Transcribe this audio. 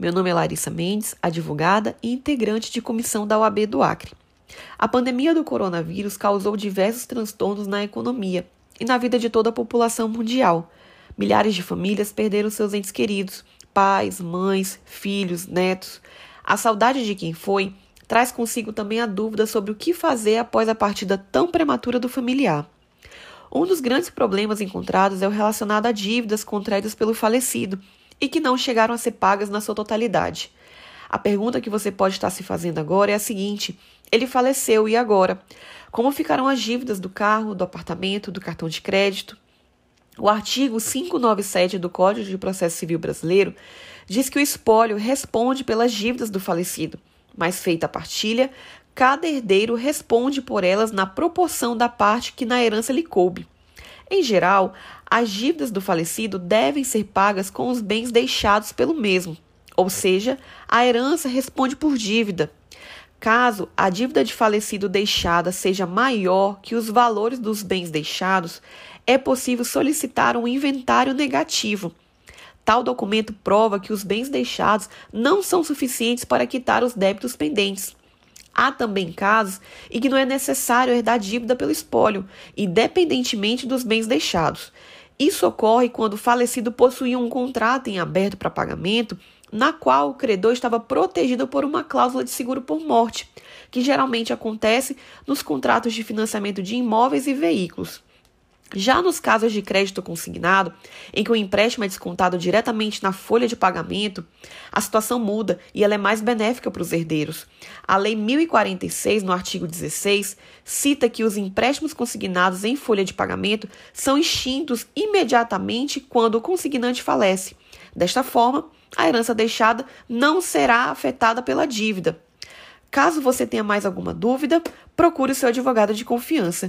Meu nome é Larissa Mendes, advogada e integrante de comissão da OAB do Acre. A pandemia do coronavírus causou diversos transtornos na economia e na vida de toda a população mundial. Milhares de famílias perderam seus entes queridos, pais, mães, filhos, netos. A saudade de quem foi traz consigo também a dúvida sobre o que fazer após a partida tão prematura do familiar. Um dos grandes problemas encontrados é o relacionado a dívidas contraídas pelo falecido e que não chegaram a ser pagas na sua totalidade. A pergunta que você pode estar se fazendo agora é a seguinte: ele faleceu e agora? Como ficarão as dívidas do carro, do apartamento, do cartão de crédito? O artigo 597 do Código de Processo Civil Brasileiro diz que o espólio responde pelas dívidas do falecido, mas feita a partilha, cada herdeiro responde por elas na proporção da parte que na herança lhe coube. Em geral, as dívidas do falecido devem ser pagas com os bens deixados pelo mesmo, ou seja, a herança responde por dívida. Caso a dívida de falecido deixada seja maior que os valores dos bens deixados, é possível solicitar um inventário negativo. Tal documento prova que os bens deixados não são suficientes para quitar os débitos pendentes. Há também casos em que não é necessário herdar dívida pelo espólio, independentemente dos bens deixados. Isso ocorre quando o falecido possuía um contrato em aberto para pagamento, na qual o credor estava protegido por uma cláusula de seguro por morte, que geralmente acontece nos contratos de financiamento de imóveis e veículos. Já nos casos de crédito consignado, em que o empréstimo é descontado diretamente na folha de pagamento, a situação muda e ela é mais benéfica para os herdeiros. A Lei 1046, no artigo 16, cita que os empréstimos consignados em folha de pagamento são extintos imediatamente quando o consignante falece. Desta forma, a herança deixada não será afetada pela dívida. Caso você tenha mais alguma dúvida, procure o seu advogado de confiança.